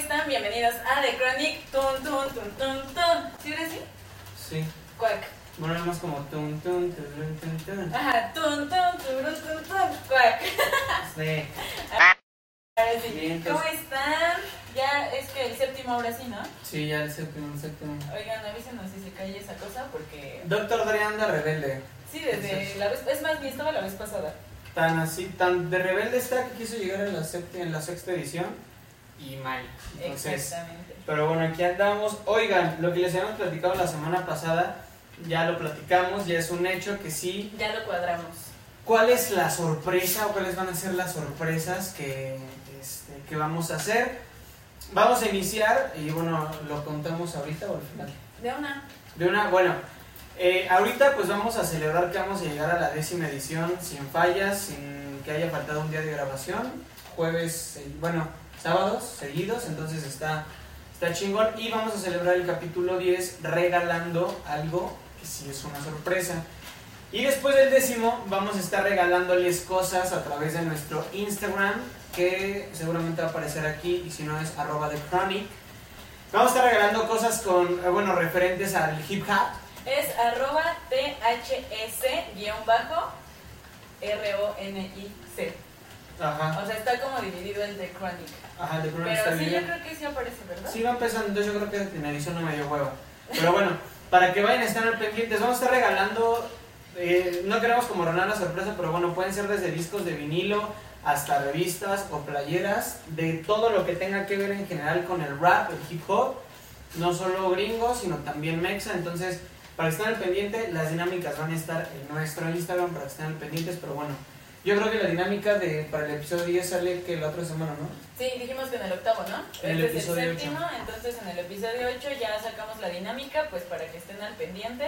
están? Bienvenidos a The Chronic. Tun, tun, tun, tun, tun. ¿Sí eres así? Sí. Cuac. Bueno, nada más como tun, tun, tun, tun, tun. Ajá, tun, tun, turun, tun, tun. Cuac. Sí. Ahora sí. ¿Cómo están? Ya es que el séptimo ahora sí, ¿no? Sí, ya el séptimo, el séptimo. Oigan, avísenos si se cae esa cosa porque... Doctor Dre anda rebelde. Sí, desde la vez... Es más, ni estaba la vez pasada. Tan así, tan de rebelde está que quiso llegar en la, sept- en la sexta edición y mal. Entonces, Exactamente. pero bueno, aquí andamos. Oigan, lo que les habíamos platicado la semana pasada, ya lo platicamos, ya es un hecho que sí. Ya lo cuadramos. ¿Cuál es la sorpresa o cuáles van a ser las sorpresas que, este, que vamos a hacer? Vamos a iniciar y bueno, lo contamos ahorita o al final. De una. De una, bueno, eh, ahorita pues vamos a celebrar que vamos a llegar a la décima edición sin fallas, sin que haya faltado un día de grabación, jueves, eh, bueno, sábados seguidos, entonces está, está chingón y vamos a celebrar el capítulo 10 regalando algo que sí es una sorpresa. Y después del décimo vamos a estar regalándoles cosas a través de nuestro Instagram, que seguramente va a aparecer aquí, y si no es arroba de chronic. Vamos a estar regalando cosas con, eh, bueno, referentes al hip hop. Es arroba THS guion bajo R-O-N-I-C. Ajá, O sea, está como dividido el de Chronic. ajá, de Chronic Pero sí, yo creo que sí aparece, ¿verdad? Sí, va empezando, entonces yo creo que en edición no me dio hueva. Pero bueno, para que vayan a estar al pendientes, vamos a estar regalando, eh, no queremos como ronar la sorpresa, pero bueno, pueden ser desde discos de vinilo hasta revistas o playeras, de todo lo que tenga que ver en general con el rap, el hip hop, no solo gringos, sino también mexa, entonces para que estén al pendiente, las dinámicas van a estar en nuestro Instagram para que estén al pendientes, pero bueno, yo creo que la dinámica de para el episodio 10 sale que la otra semana, ¿no? Sí, dijimos que en el octavo, ¿no? En el este es el episodio séptimo, entonces en el episodio 8 ya sacamos la dinámica, pues para que estén al pendiente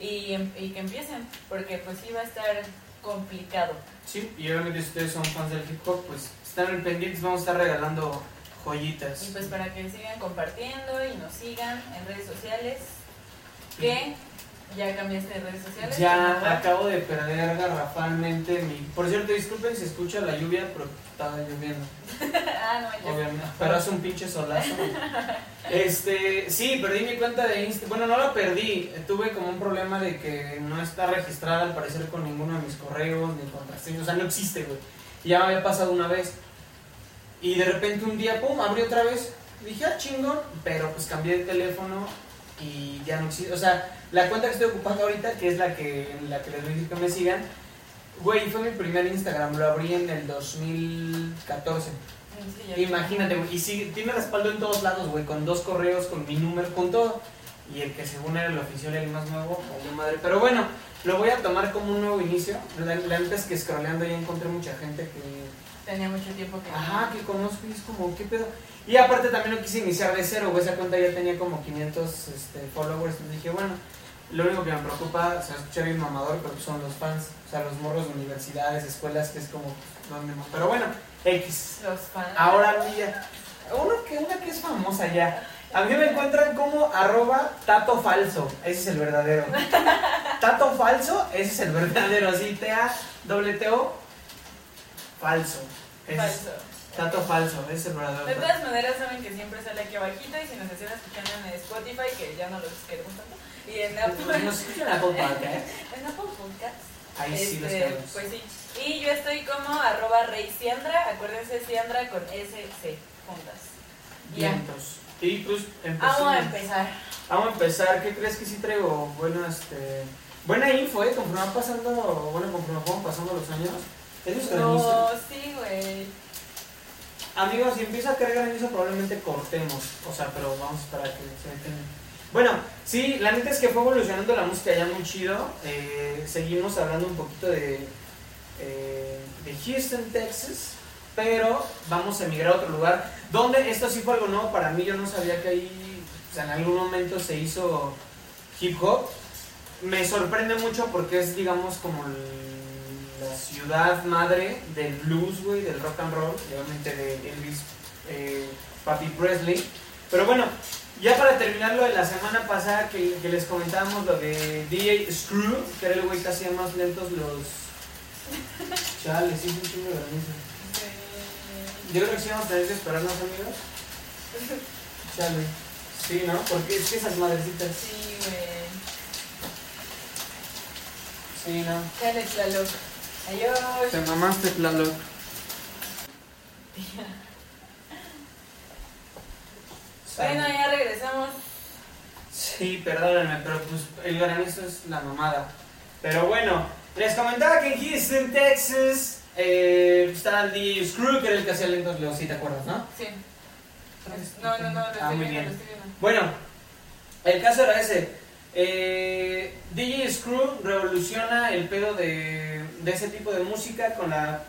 y, y que empiecen, porque pues sí va a estar complicado. Sí, y obviamente si ustedes son fans del hip hop, pues están al pendientes, vamos a estar regalando joyitas. Y pues para que sigan compartiendo y nos sigan en redes sociales, que ya cambiaste de redes sociales. Ya acabo de perder garrafalmente mi... Por cierto, disculpen si escucha la lluvia, pero estaba lloviendo, ah, no, ya. obviamente. Pero hace un pinche solazo. Este, sí, perdí mi cuenta de Insta. Bueno, no la perdí. Tuve como un problema de que no está registrada al parecer con ninguno de mis correos ni contraseñas. O sea, no existe, güey. Ya me había pasado una vez. Y de repente un día, pum, abrí otra vez. Dije, ah, chingón. Pero pues cambié de teléfono y ya no existe. O sea, la cuenta que estoy ocupando ahorita, que es la que, la que les decir que me sigan, güey, fue mi primer Instagram. Lo abrí en el 2014. Sí. Imagínate, güey. Y sí, tiene respaldo en todos lados, güey. Con dos correos, con mi número, con todo. Y el que según era el oficial, el más nuevo, valió madre. Pero bueno, lo voy a tomar como un nuevo inicio. La, la neta es que scrolleando ya encontré mucha gente que. Tenía mucho tiempo que. Ajá, que conozco y es como, ¿qué pedo? Y aparte también no quise iniciar de cero, güey. Esa cuenta ya tenía como 500 este, followers. Entonces dije, bueno, lo único que me preocupa, o sea, escuché bien mamador, pero son los fans. O sea, los morros de universidades, escuelas, que es como. ¿dónde más? Pero bueno, X. Los fans. Ahora mía, uno que, una que es famosa ya. A mí me encuentran como arroba tato falso. Ese es el verdadero. Tato falso, ese es el verdadero. Así, T-A-T-O falso. Es Falso. tato falso, es el verdadero. De todas maneras saben que siempre sale aquí abajito y si nos están escuchando en Spotify, que ya no los queremos tanto, y en Apple, Nos escuchan en Apple Podcast. en Apple Podcasts, Ahí sí los este, queremos. pues sí. Y yo estoy como arroba reysiandra, acuérdense Siandra con SC juntas. Vientos. Y pues Vamos a empezar. Vamos a empezar. ¿Qué crees que sí traigo? Bueno, este. Buena info, ¿eh? Conforme van pasando, bueno, conforme van pasando los años. Es nuestra No, sí, güey. Amigos, si empieza a caer granizo, probablemente cortemos. O sea, pero vamos a esperar a que se entienda. Bueno, sí, la neta es que fue evolucionando la música ya muy chido. Eh, seguimos hablando un poquito de, eh, de Houston, Texas. Pero vamos a emigrar a otro lugar. Donde esto sí fue algo nuevo para mí. Yo no sabía que ahí, o sea, en algún momento se hizo hip hop. Me sorprende mucho porque es, digamos, como el- la ciudad madre del blues, güey, del rock and roll, obviamente de Elvis eh, Papi Presley. Pero bueno, ya para terminar lo de la semana pasada que, que les comentábamos lo de DJ Screw, que era el güey que hacía más lentos los... Chale, sí, es un chingo de granizo. Yo creo que sí vamos a tener que esperarnos, amigos. Chale. Sí, ¿no? Porque es que esas madrecitas. Sí, güey. Sí, ¿no? Chale, Tlaloc. Adiós. Te mamaste, Tlaloc. Bueno, ya regresamos. Sí, perdónenme, pero pues el granizo es la mamada. Pero bueno, les comentaba que en Houston, Texas, eh, está el DJ Screw, que era el que hacía lentos Leo, si te acuerdas, ¿no? Sí. No, no, no, lo Ah, estoy muy viendo, bien. lo estoy. Bueno, el caso era ese. Eh, DJ Screw revoluciona el pedo de, de ese tipo de música con la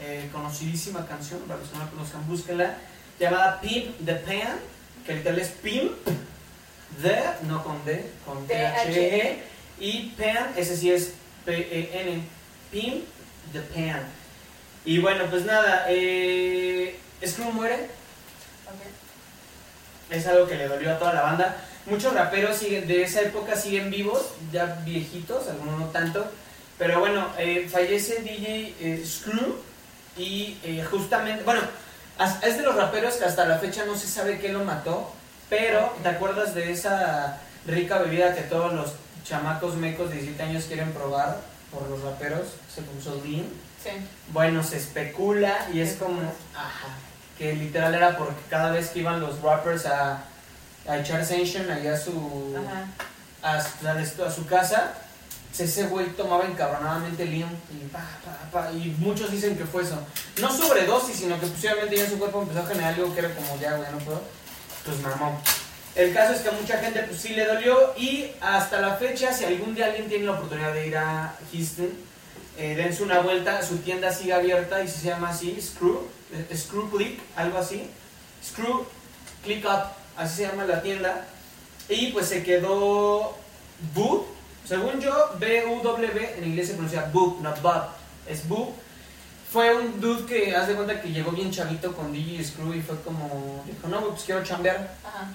eh, conocidísima canción, para los que no la conozcan, búsquenla, llamada Pimp the Pan, que literal es Pimp the, no con D, con T-H-E, y Pan, ese sí es P-E-N, Pimp the Pan. Y bueno, pues nada, eh, Screw muere, Ok. es algo que le dolió a toda la banda. Muchos raperos siguen, de esa época siguen vivos, ya viejitos, algunos no tanto. Pero bueno, eh, fallece DJ eh, Screw y eh, justamente, bueno, es de los raperos que hasta la fecha no se sabe qué lo mató, pero ¿te acuerdas de esa rica bebida que todos los chamacos mecos de 17 años quieren probar por los raperos? Se puso Lean. Sí. Bueno, se especula y es como, ajá, que literal era porque cada vez que iban los rappers a, a echar session allá a su, a su casa, ese güey tomaba encabronadamente Leon y, pa, pa, y muchos dicen que fue eso. No sobredosis, sino que posiblemente ya su cuerpo empezó a generar algo que era como, ya, güey, no puedo. Pues mamó. El caso es que a mucha gente pues sí le dolió y hasta la fecha, si algún día alguien tiene la oportunidad de ir a Houston, eh, dense una vuelta, su tienda sigue abierta y se llama así, Screw, eh, Screw Click, algo así. Screw Click Up, así se llama la tienda. Y pues se quedó Boot, según yo, B-U-W, en inglés se pronuncia Boot, no Bob, es Boot. Fue un dude que, haz de cuenta que llegó bien chavito con DJ Screw y fue como, dijo, no, pues quiero chambear Ajá.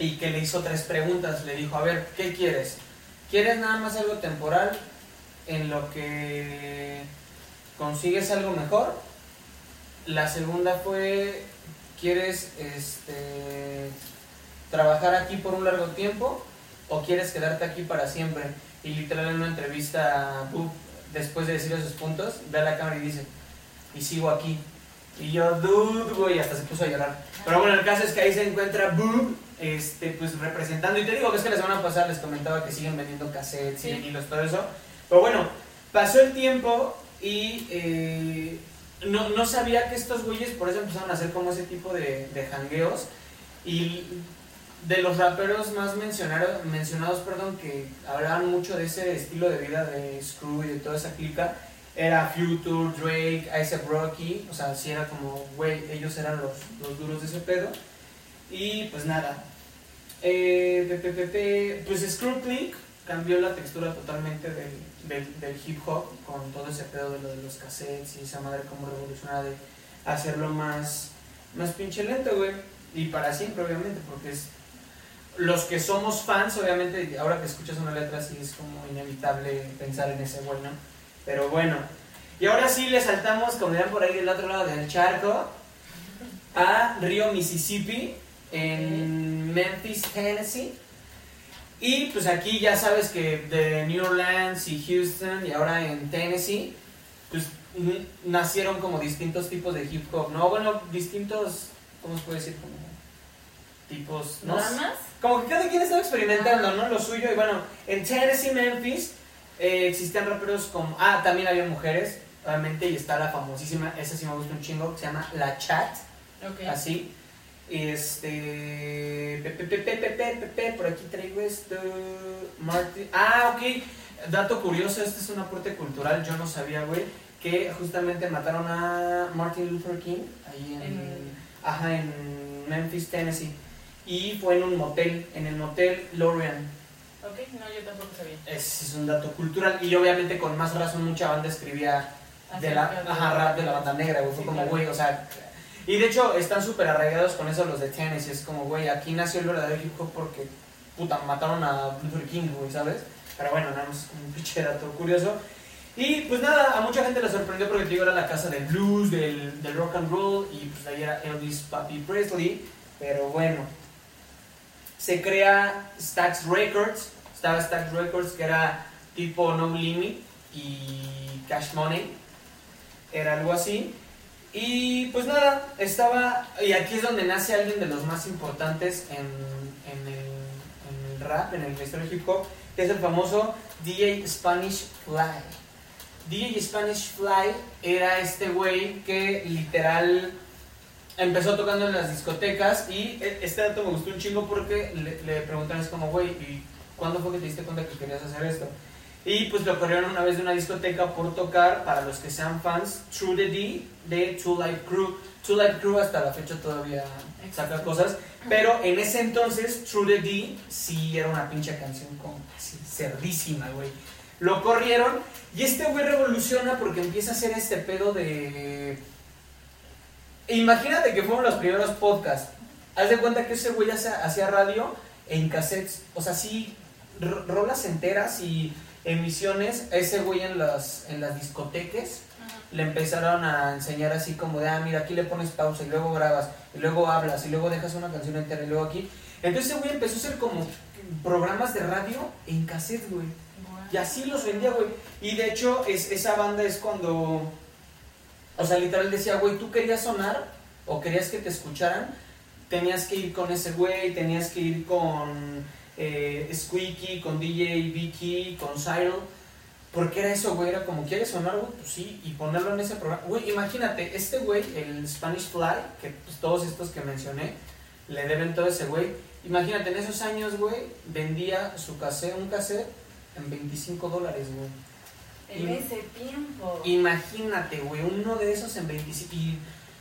y que le hizo tres preguntas. Le dijo, a ver, ¿qué quieres? ¿Quieres nada más algo temporal en lo que consigues algo mejor? La segunda fue, ¿quieres este, trabajar aquí por un largo tiempo o quieres quedarte aquí para siempre? Y literal en una entrevista, Boop, después de decirle sus puntos, ve a la cámara y dice, y sigo aquí. Y yo, dude, güey, hasta se puso a llorar. Pero bueno, el caso es que ahí se encuentra Boom, este, pues representando. Y te digo que es que la semana pasada les comentaba que siguen vendiendo cassettes Sí. y vinilos, todo eso. Pero bueno, pasó el tiempo y eh, no, no sabía que estos güeyes por eso empezaron a hacer como ese tipo de, de jangueos. Y de los raperos más mencionados, mencionados perdón, que hablaban mucho de ese estilo de vida de Screw y de toda esa clica, era Future, Drake, A$AP Rocky, o sea, sí era como, güey, ellos eran los, los duros de ese pedo. Y pues nada, eh, pues Screw Click cambió la textura totalmente del, del, del hip hop con todo ese pedo de lo de los cassettes y esa madre como revolucionada de hacerlo más, más pinche lento, güey. Y para siempre, obviamente, porque es los que somos fans, obviamente, ahora que escuchas una letra así es como inevitable pensar en ese güey, ¿no? Pero bueno, y ahora sí le saltamos, como dirán por ahí del otro lado del charco, a Río, Mississippi, en Memphis, Tennessee. Y pues aquí ya sabes que de New Orleans y Houston y ahora en Tennessee, pues nacieron como distintos tipos de hip hop, ¿no? Bueno, distintos, ¿cómo se puede decir? tipos. ¿no? Como que cada quien está experimentando, ¿no? Lo suyo. Y bueno, en Tennessee, Memphis, eh, existían raperos como. Ah, también había mujeres, obviamente, y está la famosísima, esa sí me gusta un chingo, se llama La Chat. Okay. Así. Este. Pepe, pepe, pepe, pepe, por aquí traigo esto. Martin. Ah, ok. Dato curioso, este es un aporte cultural, yo no sabía, güey. Que justamente mataron a Martin Luther King ahí en. en... Ajá, en Memphis, Tennessee. Y fue en un motel, en el motel Lorian. Ok, no, yo tampoco sabía. Ese es un dato cultural. Y obviamente con más razón mucha banda escribía de la, de- ajá, rap de la banda negra, güey. Fue Sí, como, claro. güey, o sea... Y de hecho están súper arraigados con eso los de Tennessee. Es como, güey, aquí nació el verdadero hip hop porque, puta, mataron a Luther King, güey, ¿sabes? Pero bueno, nada más un pinche dato curioso. Y pues nada, a mucha gente le sorprendió porque te digo, era la casa del blues, del, del rock and roll, y pues ahí era Elvis Papi Presley. Pero bueno. Se crea Stax Records. Estaba Stax Records que era tipo No Limit y Cash Money. Era algo así. Y pues nada, estaba. Y aquí es donde nace alguien de los más importantes en, en, el, rap, en el historia hip hop, que es el famoso DJ Spanish Fly. DJ Spanish Fly era este güey que literal empezó tocando en las discotecas y e- este dato me gustó un chingo porque le, le preguntaron es como, güey, ¿y cuándo fue que te diste cuenta que querías hacer esto? Y pues lo corrieron una vez de una discoteca por tocar, para los que sean fans, True the D de Two Life Crew. Two Life Crew hasta la fecha todavía saca cosas, pero en ese entonces True the D sí era una pinche canción como así, cerdísima, güey. Lo corrieron y este güey revoluciona porque empieza a hacer este pedo de... Imagínate que fueron los primeros podcasts. Haz de cuenta que ese güey hacía, radio en cassettes, o sea, sí, ro- rolas enteras y emisiones. Ese güey en las, en las discotecas le empezaron a enseñar así como de, ah, mira, aquí le pones pausa y luego grabas y luego hablas y luego dejas una canción entera y luego aquí. Entonces ese güey empezó a hacer como programas de radio en cassette, güey. Y así los vendía, güey. Y de hecho, es, esa banda es cuando. O sea, literal decía, güey, tú querías sonar o querías que te escucharan, tenías que ir con ese güey, tenías que ir con eh, Squeaky, con DJ Vicky, con Cyril. Porque era eso, güey, era como, ¿quieres sonar, güey? Pues sí, y ponerlo en ese programa. Güey, imagínate, este güey, el Spanish Fly, que pues, todos estos que mencioné, le deben todo ese güey. Imagínate, en esos años, güey, vendía su cassette, un cassette en 25 dólares, güey. En ese tiempo. Imagínate, güey, uno de esos en 25. Y,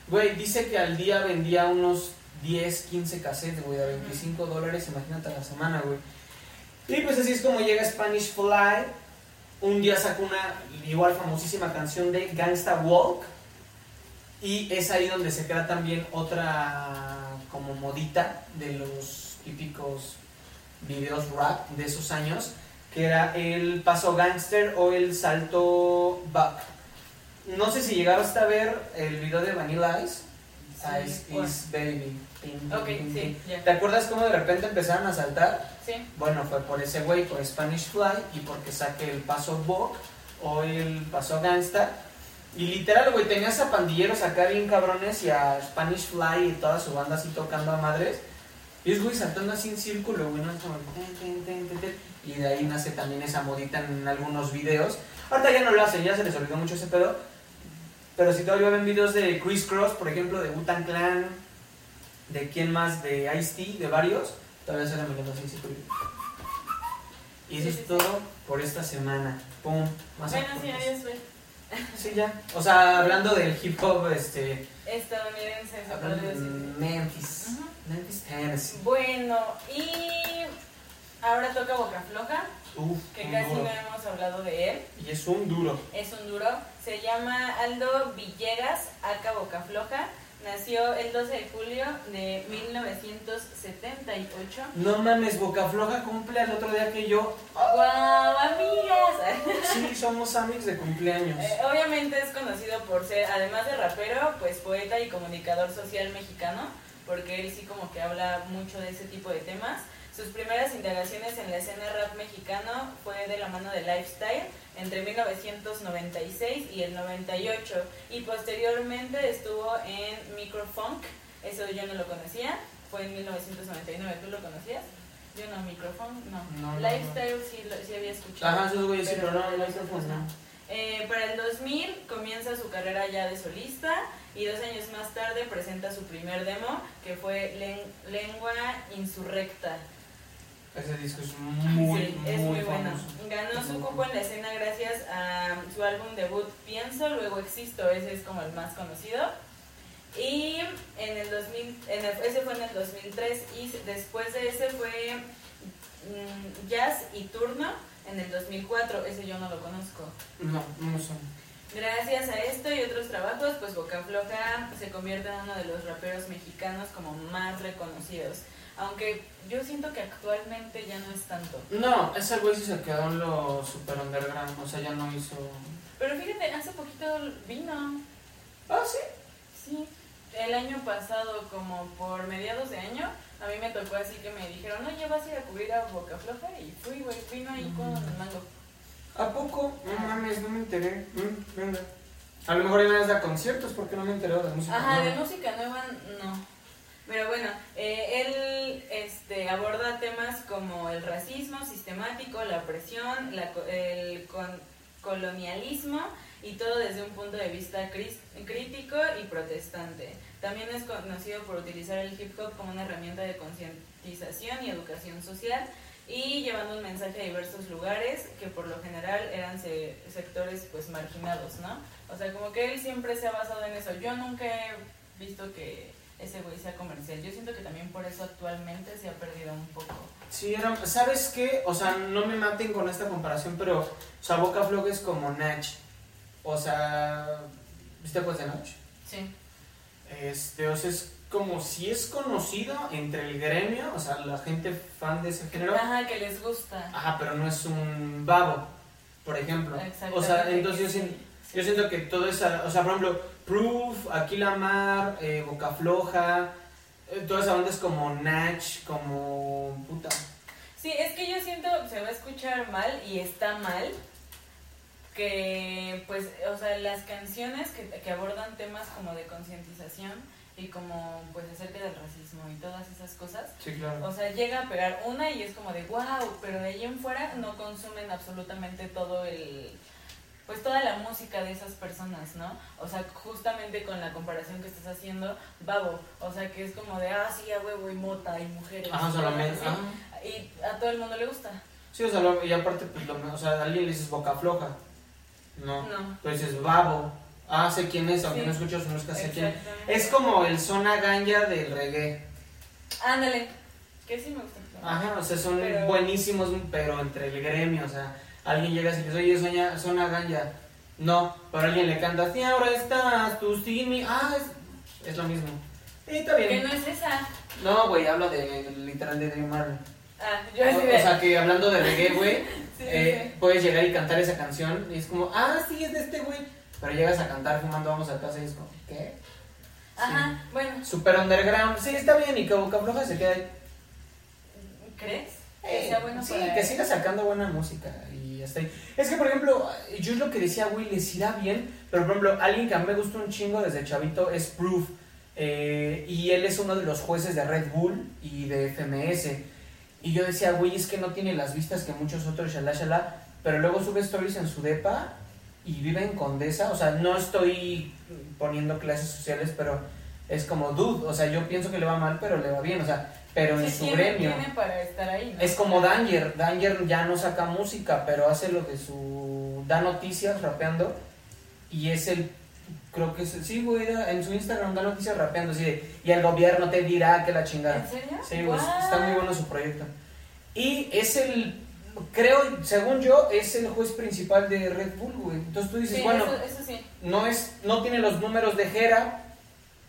güey, dice que al día vendía unos 10, 15 cassettes, güey, a 25 dólares, imagínate a la semana, güey. Y pues así es como llega Spanish Fly. Un día sacó una igual famosísima canción de Gangsta Walk. Y es ahí donde se crea también otra como modita de los típicos videos rap de esos años, que era el paso gangster o el salto back. No sé si llegaste a ver el video de Vanilla Ice. Ice is baby. Tin, tin, Ok, tin, sí. ¿Te acuerdas cómo de repente empezaron a saltar? Sí. Bueno, fue por ese güey, por Spanish Fly y porque saqué el paso Bok o el paso Gangsta. Y literal, güey, tenías a pandilleros acá bien cabrones y a Spanish Fly y toda su banda así tocando a madres. Y es güey saltando así en círculo, güey, ¿no? Y de ahí nace también esa modita en algunos videos. Ahorita ya no lo hacen, ya se les olvidó mucho ese pedo. Pero si todavía ven videos de Chris Cross, por ejemplo, de Wu-Tang Clan, de quién más, de Ice-T, de varios, todavía se la metiendo así en círculo. Y eso es todo por esta semana. Pum, más Bueno, sí, adiós, güey. Sí, ya. O sea, hablando del hip hop, este. Estadounidense, se hablando podría de Bueno, y ahora toca Boca Floja, Uf, que un casi duro. no hemos hablado de él. Y es un duro. Es un duro. Se llama Aldo Villegas, acá Boca Floja. Nació el 12 de julio de 1978. No mames, Boca Floja cumple el otro día que yo. ¡Guau, amigas! Sí, somos amigos de cumpleaños. Eh, obviamente es conocido por ser, además de rapero, pues poeta y comunicador social mexicano, porque él sí como que habla mucho de ese tipo de temas. Sus primeras indagaciones en la escena rap mexicano fue de la mano de Lifestyle entre 1996 y el 98 y posteriormente estuvo en Microfunk, eso yo no lo conocía, fue en 1999, ¿tú lo conocías? Yo no, Microfunk, no. No, no, Lifestyle sí, lo, sí había escuchado. Ajá, esos güeyes sí, pero no, de no, los no, no. eh, para el 2000 comienza su carrera ya de solista y dos años más tarde presenta su primer demo que fue Len- Lengua Insurrecta. Ese disco es muy, Sí, es muy, bueno. Ganó su cupo en la escena gracias a su álbum debut Pienso, luego Existo, ese es como el más conocido. Y en el 2000, en el- ese fue en el 2003 y después de ese fue mm, Jazz y Turno en el 2004, ese yo no lo conozco. No, no son. Gracias a esto y otros trabajos, pues Boca Floja se convierte en uno de los raperos mexicanos como más reconocidos. Aunque yo siento que actualmente ya no es tanto. No, ese güey sí se quedó en lo super underground. O sea, ya no hizo. Pero fíjate, hace poquito vino, Ah, sí. sí. el año pasado, como por mediados de año, a mí me tocó así que me dijeron, oye, vas a ir a cubrir a Boca Floja y fui, güey, vino ahí con el mango. ¿A poco? No mames, no me enteré. Mm, venga. A lo mejor hay más de conciertos porque no me enteré de la música. Ajá, de música nueva no. Pero bueno, eh, él este, aborda temas como el racismo sistemático, la opresión, la el con- colonialismo y todo desde un punto de vista cris- crítico y protestante. También es conocido por utilizar el hip hop como una herramienta de concientización y educación social y llevando un mensaje a diversos lugares que por lo general eran se- sectores pues marginados, ¿no? O sea, como que él siempre se ha basado en eso. Yo nunca he visto que ese güey sea comercial. Yo siento que también por eso actualmente se ha perdido un poco. Sí, era, ¿sabes qué? O sea, no me maten con esta comparación, pero, o sea, Boca es como Nach. O sea, ¿viste pues de Nach? Sí. Este, o sea, es como si es conocido entre el gremio, o sea, la gente fan de ese género. Ajá, que les gusta. Ajá, pero no es un babo, por ejemplo. Exactamente. O sea, entonces yo siento, sí. yo siento que todo esa, o sea, por ejemplo, Proof, Aquila Mar, eh, Boca Floja, eh, toda esa banda es como Nach, como puta. Sí, es que yo siento, se va a escuchar mal y está mal, que pues, o sea, las canciones que, que abordan temas como de concientización y como pues acerca del racismo y todas esas cosas, Sí, claro. o sea, llega a pegar una y es como de wow, pero de ahí en fuera no consumen absolutamente todo el pues toda la música de esas personas, ¿no? O sea, justamente con la comparación que estás haciendo, babo, o sea, que es como de, ah, sí, a huevo y mota y mujeres. Ajá, solamente. ajá. Y a todo el mundo le gusta. Sí, o sea, y aparte, pues, lo, o sea, a alguien le dices Boca Floja. No. No. Pero dices Babo. Ah, sé quién es, aunque Sí. no escucho su música, sé quién es. Como el zona ganja del reggae. Ándale, que sí me gusta. Ajá, o sea, son Pero- buenísimos, pero entre el gremio, o sea, alguien llega y dice, oye, soña, zona ganja. No, pero alguien le canta, sí, ahora estás, tú sí, mi... Ah, es, es lo mismo. Sí, está Que bien. no es esa. No, güey, hablo de literal de Dream Marley. Ah, yo O, o sea, que hablando de reggae, güey, sí, eh, puedes llegar y cantar esa canción y es como, ah, sí, es de este güey. Pero llegas a cantar fumando, vamos a casa y es como, ¿qué? sí. Ajá, bueno, Super underground. Sí, está bien, y que Boca Floja se queda ahí. ¿crees? Eh, que sea bueno sí, para que siga sacando buena música y hasta ahí. Es que, por ejemplo, yo es lo que decía, güey, les irá bien, pero por ejemplo, alguien que a mí me gustó un chingo desde chavito es Proof. eh, y él es uno de los jueces de Red Bull y de FMS. Y yo decía, güey, es que no tiene las vistas que muchos otros, shalá, shalá. Pero luego sube stories en su depa y vive en Condesa. O sea, no estoy poniendo clases sociales, pero es como, dude, o sea, yo pienso que le va mal, pero le va bien. O sea, pero en Sí, su tiene, gremio. tiene para estar ahí. ¿no? Es como Danger, Danger ya no saca música, pero hace lo de su... da noticias rapeando y es el... creo que es el... sí, güey, en su Instagram da noticias rapeando, así de, y el gobierno te dirá que la chingada. ¿En serio? Sí, güey, Guau. está muy bueno su proyecto. Y es el, creo, según yo, es el juez principal de Red Bull, güey. Entonces tú dices, Sí, bueno, eso, eso sí. no es no tiene los números de Jera,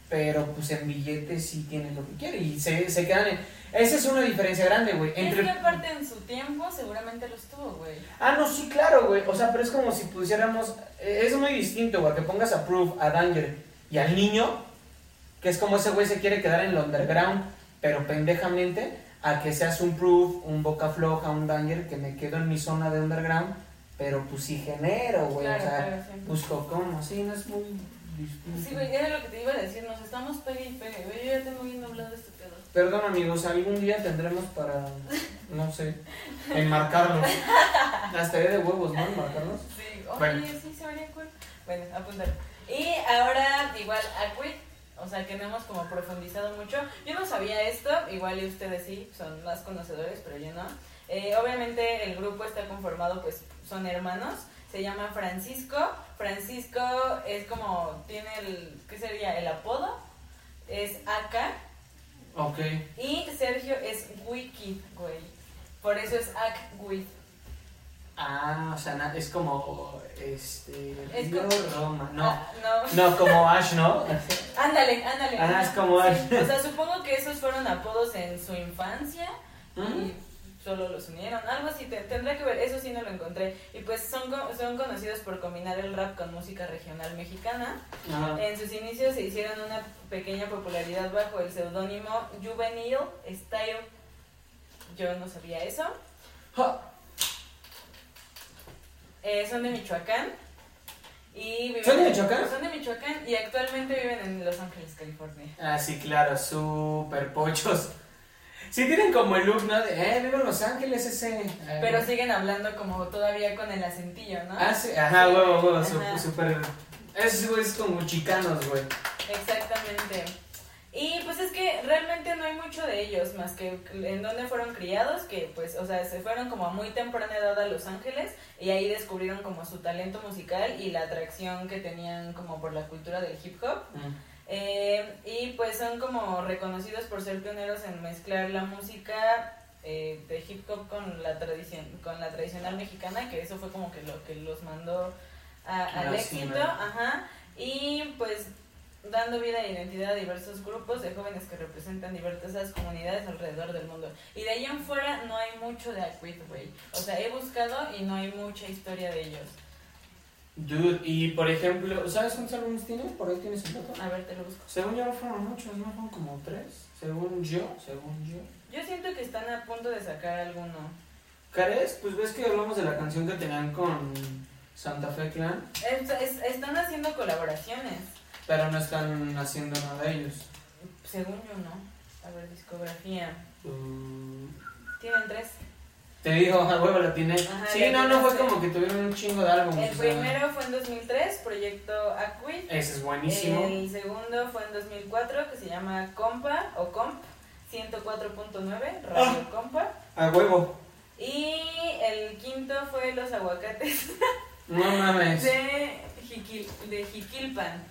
pero pues en billetes sí tiene lo que quiere y se, se quedan en... Esa es una diferencia grande, güey. Es Entre que aparte en su tiempo seguramente los tuvo, güey. Ah, no, sí, claro, güey. O sea, pero es como si pusiéramos. eh, Es muy distinto, güey, que pongas a Proof, a Danger y al niño, que es como ese güey se quiere quedar en el underground, pero pendejamente, a que seas un Proof, un Boca Floja, un Danger, que me quedo en mi zona de underground, pero pues sí genero, güey. Claro, o sea, claro, siempre. busco cómo, sí, no es muy distinto. Sí, güey, era lo que te iba a decir, nos estamos pegue y pegue, güey, yo ya tengo bien doblado este pedo. Perdón, amigos, algún día tendremos para, no sé, enmarcarlos. Hasta de huevos, ¿no? Enmarcarlos. Sí, oye, Bueno. sí, se vería cool. Bueno, apuntar. Y ahora, igual, Aquid, o sea, que no hemos como profundizado mucho. Yo no sabía esto, igual y ustedes sí, son más conocedores, pero yo no. Eh, obviamente el grupo está conformado, pues, son hermanos. Se llama Francisco. Francisco es como, tiene el, ¿qué sería? El apodo. Es AK. Ok. Y Sergio es Wiki, güey. Por eso es Akwid. Ah, o sea, na- es como, este, Es como- Roma, no, Ah, no. no, como Ash, ¿no? Ándale, ándale. Ah, es como Sí, Ash. O sea, supongo que esos fueron apodos en su infancia. Mm. Y solo los unieron. Algo así, te- tendrá que ver, eso sí no lo encontré. Y pues son, son conocidos por combinar el rap con música regional mexicana. Ajá. En sus inicios se hicieron una pequeña popularidad bajo el seudónimo Juvenile Style. Yo no sabía eso. Ja. Eh, son de Michoacán. Y viven- ¿Son de Michoacán? Son de Michoacán y actualmente viven en Los Ángeles, California. Ah, sí, claro, super pochos. Sí tienen como el look, ¿no? De, eh, vivo en Los Ángeles ese. eh. Pero siguen hablando como todavía con el acentillo, ¿no? Ah, sí, ajá, huevo, huevo, super. Esos güeyes como chicanos, güey. Exactamente. Y pues es que realmente no hay mucho de ellos, más que en donde fueron criados, que pues, o sea, se fueron como a muy temprana edad a Los Ángeles y ahí descubrieron como su talento musical y la atracción que tenían como por la cultura del hip hop. Eh, y pues son como reconocidos por ser pioneros en mezclar la música eh, de hip hop con la tradición, con la tradicional mexicana, que eso fue como que lo que los mandó a- al éxito, ajá, y pues dando vida e identidad a diversos grupos de jóvenes que representan diversas comunidades alrededor del mundo. Y de ahí en fuera no hay mucho de güey. O sea, he buscado y no hay mucha historia de ellos. Dude, y por ejemplo, ¿sabes cuántos álbumes tienes? Por ahí tienes el dato. A ver, te lo busco. Según yo no fueron muchos, ¿no? Fueron como tres. Según yo, según yo. Yo siento que están a punto de sacar alguno. ¿Cares? Pues ves que hablamos de la canción que tenían con Santa Fe Clan, Es- es- están haciendo colaboraciones. Pero no están haciendo nada ellos. Según yo, no. A ver, discografía. Uh, Tienen tres. te digo, a huevo la tiene. Ajá, sí, no, no fue como que tuvieron un chingo de álbumes. El sea, primero fue en 2003, Proyecto Aquid. Ese es buenísimo. El segundo fue en 2004, que se llama Compa o Comp 104.9, Radio Ah. Compa. A huevo. Y el quinto fue Los Aguacates No mames. de, Jiquil, de Jiquilpan,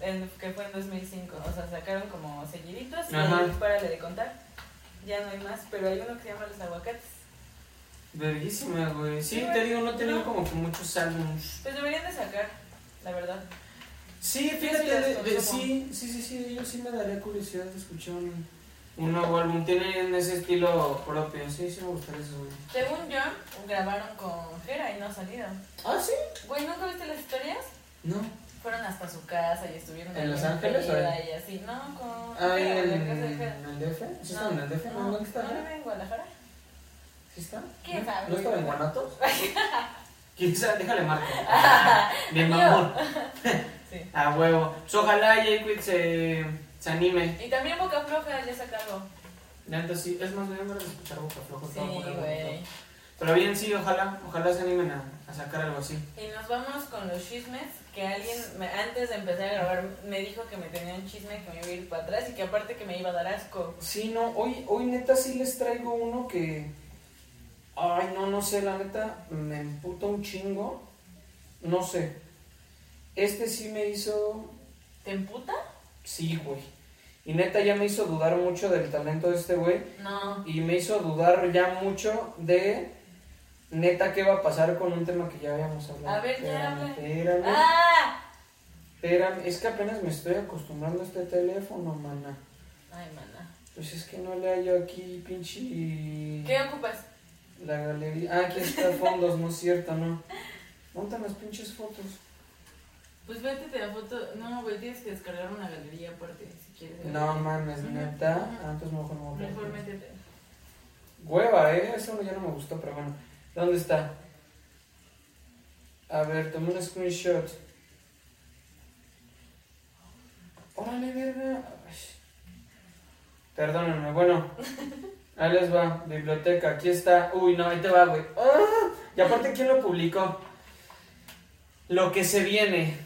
en- que fue en 2005. O sea, sacaron como seguiditos Ajá. y párale de contar. Ya no hay más, pero hay uno que se llama Los Aguacates. Verguísima, güey. Sí, Sí, te digo, no tenían no. como que muchos álbumes. Pues deberían de sacar, la verdad. Sí, fíjate, de- sí, sí, sí, sí, yo sí me daría curiosidad de escuchar un, un nuevo álbum. Tienen ese estilo propio, sí, sí me gustaría eso, güey. Según yo, grabaron con Jera y no salieron. ¿Ah, sí? Güey, ¿nunca viste las historias? No. Fueron hasta su casa y estuvieron ¿En Los Ángeles o en- y así. No, con Ah, en, de en el DF. ¿Sí está en el DF? ¿No? ¿Dónde está? ¿no vive en Guadalajara? ¿Sí está? ¿Quién ¿No? sabe? ¿No estaba en Guanatos? ¿Quién sabe? Déjale marco. Bien, mamón. Sí. A huevo. Pues ojalá Jayquid se, se anime. Y también Boca Floja ya sacarlo. Neta, sí. Es más, deberíamos de escuchar Boca Floja. Sí, estaba muy bueno. güey. Pero bien, sí, ojalá, ojalá se animen a, a sacar algo así. Y nos vamos con los chismes, que alguien me- antes de empezar a grabar me dijo que me tenía un chisme que me iba a ir para atrás y que aparte que me iba a dar asco. Sí, no, hoy, hoy neta sí les traigo uno que. Ay, no, no sé, la neta me emputa un chingo. No sé. Este sí me hizo. ¿Te emputa? Sí, güey. Y neta ya me hizo dudar mucho del talento de este güey. No. Y me hizo dudar ya mucho de. Neta, ¿qué va a pasar con un tema que ya habíamos hablado? A ver, Espérame, espérame, ¡Ah! espérame. Es que apenas me estoy acostumbrando a este teléfono, mana. Ay, mana. Pues es que no le hallo aquí, pinche. ¿Qué ocupas? La galería. Ah, aquí está fondos, no es cierto, no. Montan las pinches fotos. Pues vete la foto. No, güey, tienes que descargar una galería aparte si quieres. No mames, neta. ujú. Ah, mejor no Mejor métete. Hueva, eh. Eso ya no me gustó, pero bueno. ¿Dónde está? A ver, tomé un screenshot. Órale, verga. Perdónenme, bueno. Ahí les va, biblioteca, aquí está. Uy, no, ahí te va, güey. ¡Ah! Y aparte, ¿quién lo publicó? Lo que se viene.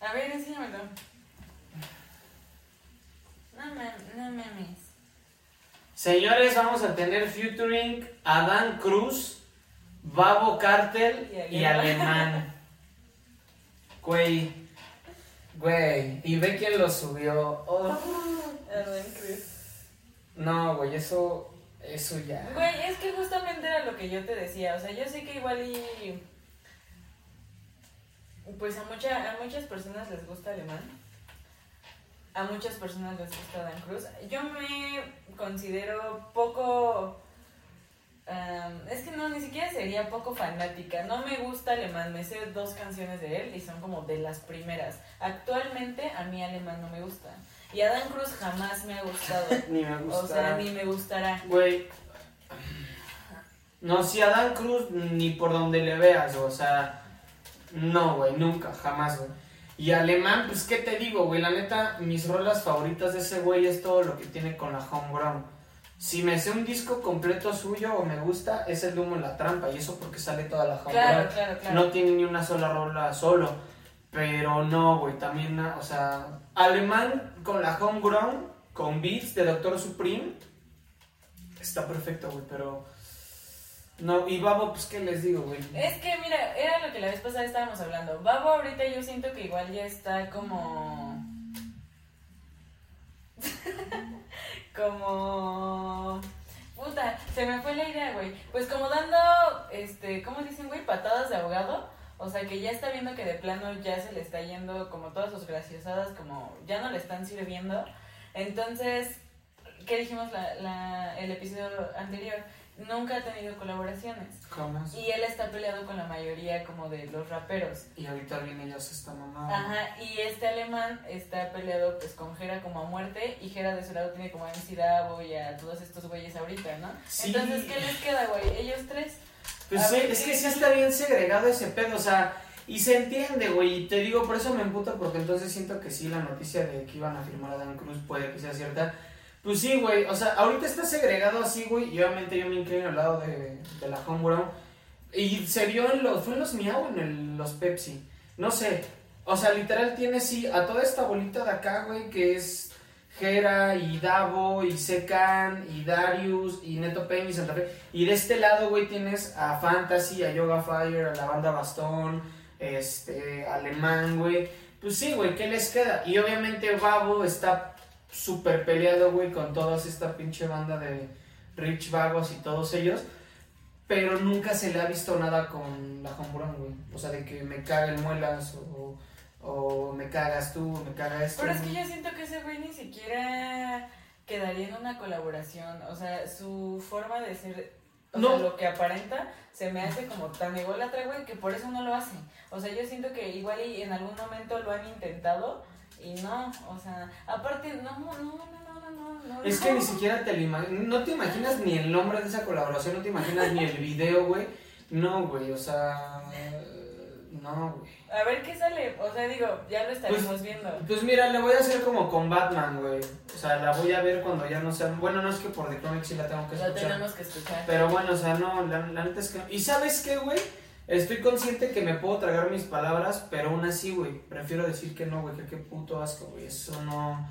A ver, enséñamelo. No, me- no memes. Señores, vamos a tener featuring Adán Cruz, Babo Cartel Y y Alemán. Güey, güey, y ve quién lo subió. Oh. Adán Cruz. No, güey, eso, eso ya. Güey, es que justamente era lo que yo te decía. O sea, yo sé que igual y. Pues a, mucha, a muchas personas les gusta alemán. A muchas personas les gusta Dan Cruz. Yo me considero poco am, es que no, ni siquiera sería poco fanática. No me gusta Alemán, me sé dos canciones de él y son como de las primeras. Actualmente a mí Alemán no me gusta. Y Adán Cruz jamás me ha gustado. Ni me gusta. O sea, ni me gustará. Güey. No, si Adán Cruz ni por donde le veas, o sea. No, güey, nunca, jamás, güey. Y alemán, pues, ¿qué te digo, güey? La neta, mis rolas favoritas de ese güey es todo lo que tiene con la homegrown. Si me sé un disco completo suyo o me gusta, es el humo en la trampa. Y eso porque sale toda la homegrown. Claro, claro, claro. No tiene ni una sola rola solo. Pero no, güey, también, o sea, alemán con la homegrown, con beats de Doctor Supreme, está perfecto, güey, pero... No, y Babo, pues, ¿qué les digo, güey? Es que, mira, era lo que la vez pasada estábamos hablando. Babo ahorita yo siento que igual ya está como... como... Puta, se me fue la idea, güey. Pues como dando, este, ¿cómo dicen, güey? Patadas de ahogado. O sea, que ya está viendo que de plano ya se le está yendo como todas sus graciosadas, como ya no le están sirviendo. Entonces, ¿qué dijimos la, la, el episodio anterior? Nunca ha tenido colaboraciones. Jamás. Y él está peleado con la mayoría como de los raperos. Y ahorita viene ya se está mamando. Ajá, y este alemán está peleado pues con Jera como a muerte y Jera de su lado tiene como a MC Davo y a todos estos güeyes ahorita, ¿no? Sí. Entonces, ¿qué les queda, güey? Ellos tres. Pues sí, ver, es ¿qué que sí está bien segregado ese pedo, o sea, y se entiende, güey, y te digo, por eso me emputa, porque entonces siento que sí, la noticia de que iban a firmar a Dan Cruz puede que sea cierta. Pues sí, güey, o sea, ahorita está segregado así, güey, y obviamente yo me inclino al lado de, de la homegrown, y se vio en los, fue en los Miau en los Pepsi, no sé, o sea, literal tiene sí a toda esta bolita de acá, güey, que es Jera y Davo y Secan y Darius y Neto Peña y Santa Fe. Y de este lado, güey, tienes a Fantasy, a Yoga Fire, a la banda Bastón, este, Alemán, güey. Pues sí, güey, ¿qué les queda? Y obviamente Babo está súper peleado, güey, con toda esta pinche banda de Rich Vagos y todos ellos. Pero nunca se le ha visto nada con la Homegrown, güey. O sea, de que me caguen muelas o, o me cagas tú, o me caga esto. Pero es que yo siento que ese güey ni siquiera quedaría en una colaboración. O sea, su forma de ser, o No. sea, lo que aparenta, se me hace como tan ególatra, güey, que por eso no lo hace. O sea, yo siento que igual y en algún momento lo han intentado y no, o sea, aparte, no, no, no, no, no, no, no. Es que ni siquiera te lo imaginas, no te imaginas ni el nombre de esa colaboración, no te imaginas ni el video, güey. No, güey, o sea, no, güey. A ver qué sale, o sea, digo, ya lo estaremos Pues, viendo. Pues mira, le voy a hacer como con Batman, güey. O sea, la voy a ver cuando ya no sea. Bueno, no es que por The Comic sí la tengo que escuchar. tenemos que escuchar. Pero bueno, o sea, no, la, la neta es que. ¿Y sabes qué, güey? Estoy consciente que me puedo tragar mis palabras, pero aún así, güey. Prefiero decir que no, güey, que qué puto asco, güey. Eso no.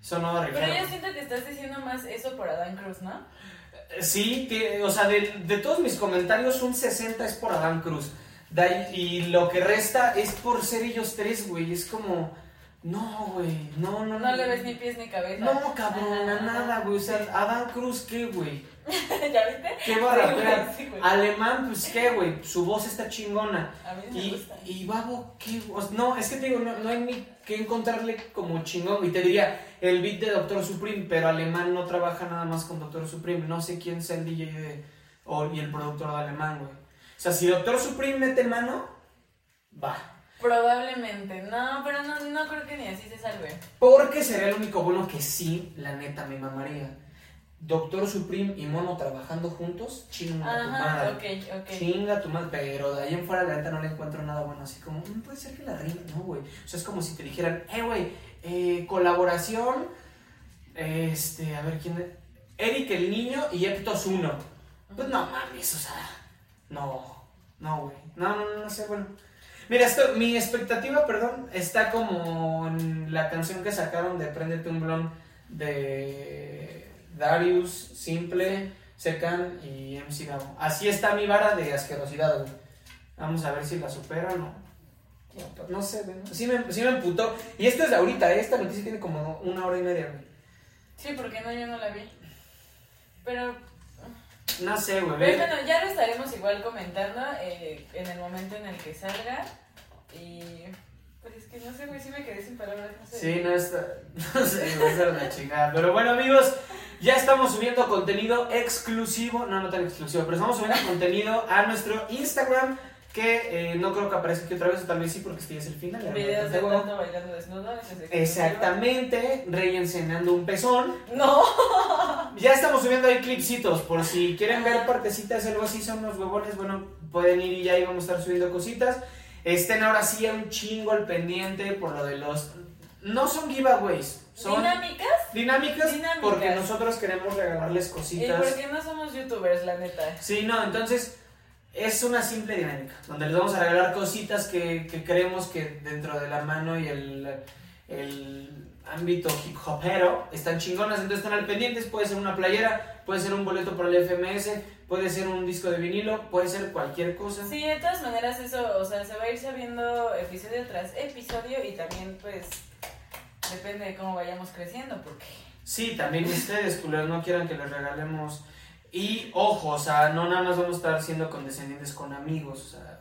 Eso no va a Pero yo siento que estás diciendo más eso por Adán Cruz, ¿no? Sí, que- o sea, de, de todos mis comentarios, un 60 es por Adán Cruz. De ahí- y lo que resta es por ser ellos tres, güey. Es como, no, güey, no, no, No le ves ni pies ni cabeza. No, cabrón, a nada, güey. O sea, Adán Cruz, ¿qué, güey? ¿Ya viste? ¿Qué va a Sí, rapear? güey, sí, güey. Alemán, pues, ¿qué, güey? Su voz está chingona. A mí me Y, gusta. y Babo, ¿qué? O sea, no, es que te digo, no, no hay ni que encontrarle como chingón. Y te diría, el beat de Doctor Supreme, pero Alemán no trabaja nada más con Doctor Supreme. No sé quién sea el DJ de, o, y el productor de Alemán, güey. O sea, si Doctor Supreme mete mano, va. Probablemente. No, pero no, no creo que ni así se salve. Porque sería el único bueno que sí, la neta, me mamaría. Doctor Supreme y Mono trabajando juntos, chinga tu madre. ok, ok. Chinga tu madre, pero de ahí en fuera la neta no le encuentro nada bueno, así como, "Mm, puede ser que la rima, no, güey. O sea, es como si te dijeran, eh, güey, eh, colaboración, este, a ver quién es, Eric el Niño y Eptos 1. Pues no mames, o sea, no, no, güey, no, no, no, no sé, bueno. Mira, esto, mi expectativa, perdón, está como en la canción que sacaron de Préndete un blon de Darius, Simple, Secan y MC Gabo. Así está mi vara de asquerosidad, güey. Vamos a ver si la supera o no. No, sé, güey. Sí me, sí me emputó. Y esto es de ahorita, ¿eh? esta noticia tiene como una hora y media, güey. Sí, porque no, yo no la vi. Pero, No sé, güey. pero bueno, ya lo estaremos igual comentando eh, en el momento en el que salga. Y. Pues es que no sé, güey, sí me quedé sin palabras. No sé. Sí, no está. No sé, va a ser una chingada. Pero bueno, amigos, Ya estamos subiendo contenido exclusivo, no, no tan exclusivo, pero estamos subiendo contenido a nuestro Instagram, que eh, no creo que aparezca aquí otra vez, o tal vez sí, porque este ya es el final. Videos de bailando desnudo. Exactamente, Rey enseñando un pezón. No. Ya estamos subiendo ahí clipsitos, por si quieren ver partecitas, algo así, son los huevones, bueno, pueden ir y ya ahí vamos a estar subiendo cositas. Estén ahora sí un chingo al pendiente por lo de los... No son giveaways, son ¿Dinámicas? dinámicas, Dinámicas. porque nosotros queremos regalarles ¿Y cositas. por qué no somos youtubers, la neta? Sí, no, entonces es una simple dinámica, donde les vamos a regalar cositas que, que creemos que dentro de la mano y el, el ámbito hip hopero están chingonas, entonces están al pendientes, puede ser una playera, puede ser un boleto para el FMS, puede ser un disco de vinilo, puede ser cualquier cosa. Sí, de todas maneras eso, o sea, se va a ir sabiendo episodio tras episodio y también pues depende de cómo vayamos creciendo, porque Sí, también ustedes, culeros, no quieran que les regalemos. Y ojo, o sea, no nada más vamos a estar siendo condescendientes con amigos, o sea.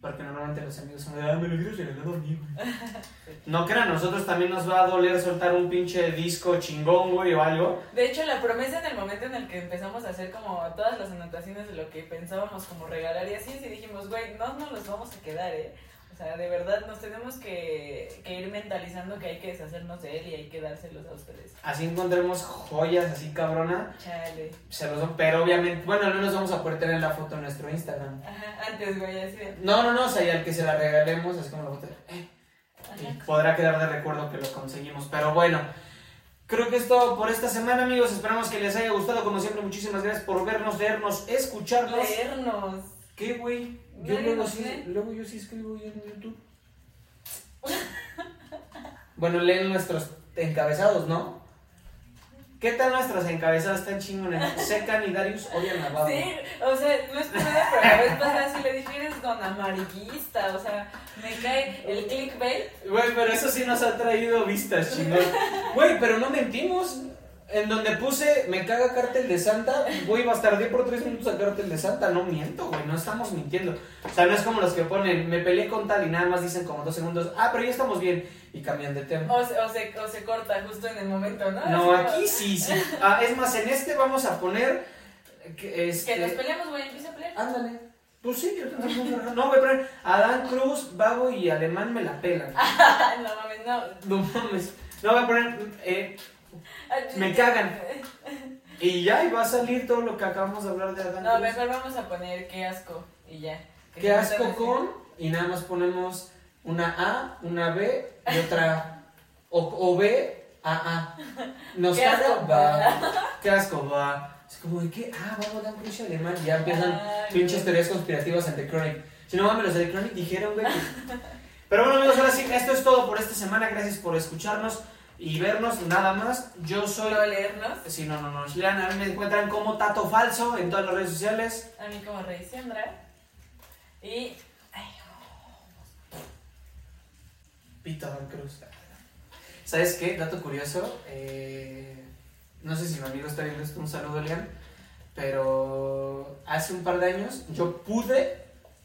Porque normalmente los amigos son de, ah, me lo hubieras regalado a mí, güey". No crean, nosotros también nos va a doler soltar un pinche disco chingón, güey, o algo. de hecho la promesa en el momento en el que empezamos a hacer como todas las anotaciones de lo que pensábamos como regalar y así, sí dijimos, güey, no nos los vamos a quedar, eh. Sea, de verdad nos tenemos que, que ir mentalizando que hay que deshacernos de él y hay que dárselos a ustedes. Así encontremos joyas así cabrona. Chale. Se los pero obviamente, bueno, al menos vamos a poder tener la foto en nuestro Instagram. Ajá, antes, güey, así. No, no, no, o sea, y al que se la regalemos, así como la foto. "Eh, y podrá quedar de recuerdo que lo conseguimos. Pero bueno, creo que es todo por esta semana, amigos. Esperamos que les haya gustado. Como siempre, muchísimas gracias por vernos, leernos, escucharnos. Leernos. ¿Qué, güey? Yo luego no sí, luego yo sí escribo ahí en YouTube. bueno, leen nuestros encabezados, ¿no? ¿Qué tal nuestros encabezados? Están chingones. Secan y Darius odian a Babo. Sí, o sea, no es por nada, pero la vez pasada sí le dije, eres don amarillista, o sea, me cae el clickbait. Güey, pero eso sí nos ha traído vistas, chingón. Güey, pero no mentimos. En donde puse me caga cártel de Santa, güey, bastardé por tres minutos a cártel de Santa. No miento, güey, no estamos mintiendo. O sea, no es como los que ponen, me peleé con tal y nada más dicen como dos segundos, ah, pero ya estamos bien. Y cambian de tema. O se, o, se, o se corta justo en el momento, ¿no? No, Así aquí sí, sí. Ah, es más, en este vamos a poner. Que, este, Que nos peleamos, güey, empieza a pelear. Ándale. Pues sí, yo también. No, voy a poner Adán Cruz, Babo y Alemán me la pelan. No mames, no. No mames. No, voy a poner. eh, Me cagan. Y ya, y va a salir todo lo que acabamos de hablar de Adán No, Cruz. mejor vamos a poner qué asco y ya. Que Qué asco con. Y nada más ponemos una A, una B y otra A. O, o B, A, A. Nos Qué caga, asco, va. Qué asco, va. Es como de qué. Ah, vamos a dar y alemán. Y ya empiezan Ay, pinches no. teorías conspirativas ante Chronic. Si no mames, los de Chronic dijeron, güey. Pero bueno, amigos, ahora sí, esto es todo por esta semana. Gracias por escucharnos y vernos. Nada más. Yo soy. Solo leernos. Sí, no, no, no. Lean, a mí me encuentran como Tato Falso en todas las redes sociales. A mí como Rey Sandra. Y. Ay, Pito Adán Cruz. ¿Sabes qué? Dato curioso. eh, no sé si mi amigo está viendo esto. Un saludo, Lean. Pero hace un par de años yo pude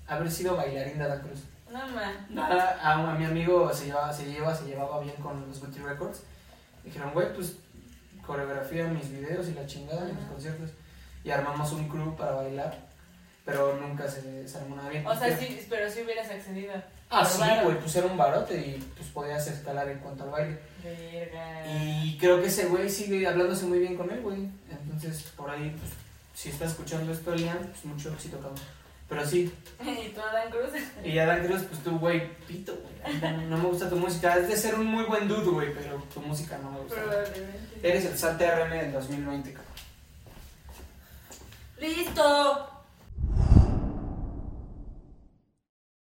haber sido bailarín de Adán Cruz. No man. Nada, a, a mi amigo se llevaba, se lleva, se llevaba bien con los Gucci Records. Dijeron, güey, pues coreografía mis videos y la chingada en mis conciertos. Y armamos un crew para bailar. Pero nunca se, se armó nada bien. O sea, sí, pero si hubieras accedido. Ah, sí, güey, pues era un barote y pues podías escalar en cuanto al baile. Verga. Y creo que ese güey sigue hablándose muy bien con él, güey. Entonces, por ahí, pues, si estás escuchando esto, Lian, pues mucho éxito, cabrón. Pero sí, ¿Y tú, Adán Cruz? y Adán Cruz, pues tú, güey, pito, güey. No, no me gusta tu música. Es de ser un muy buen dude, güey, pero tu música no me gusta. Probablemente. Eres el Santa RM del 2020, cabrón. ¡Listo!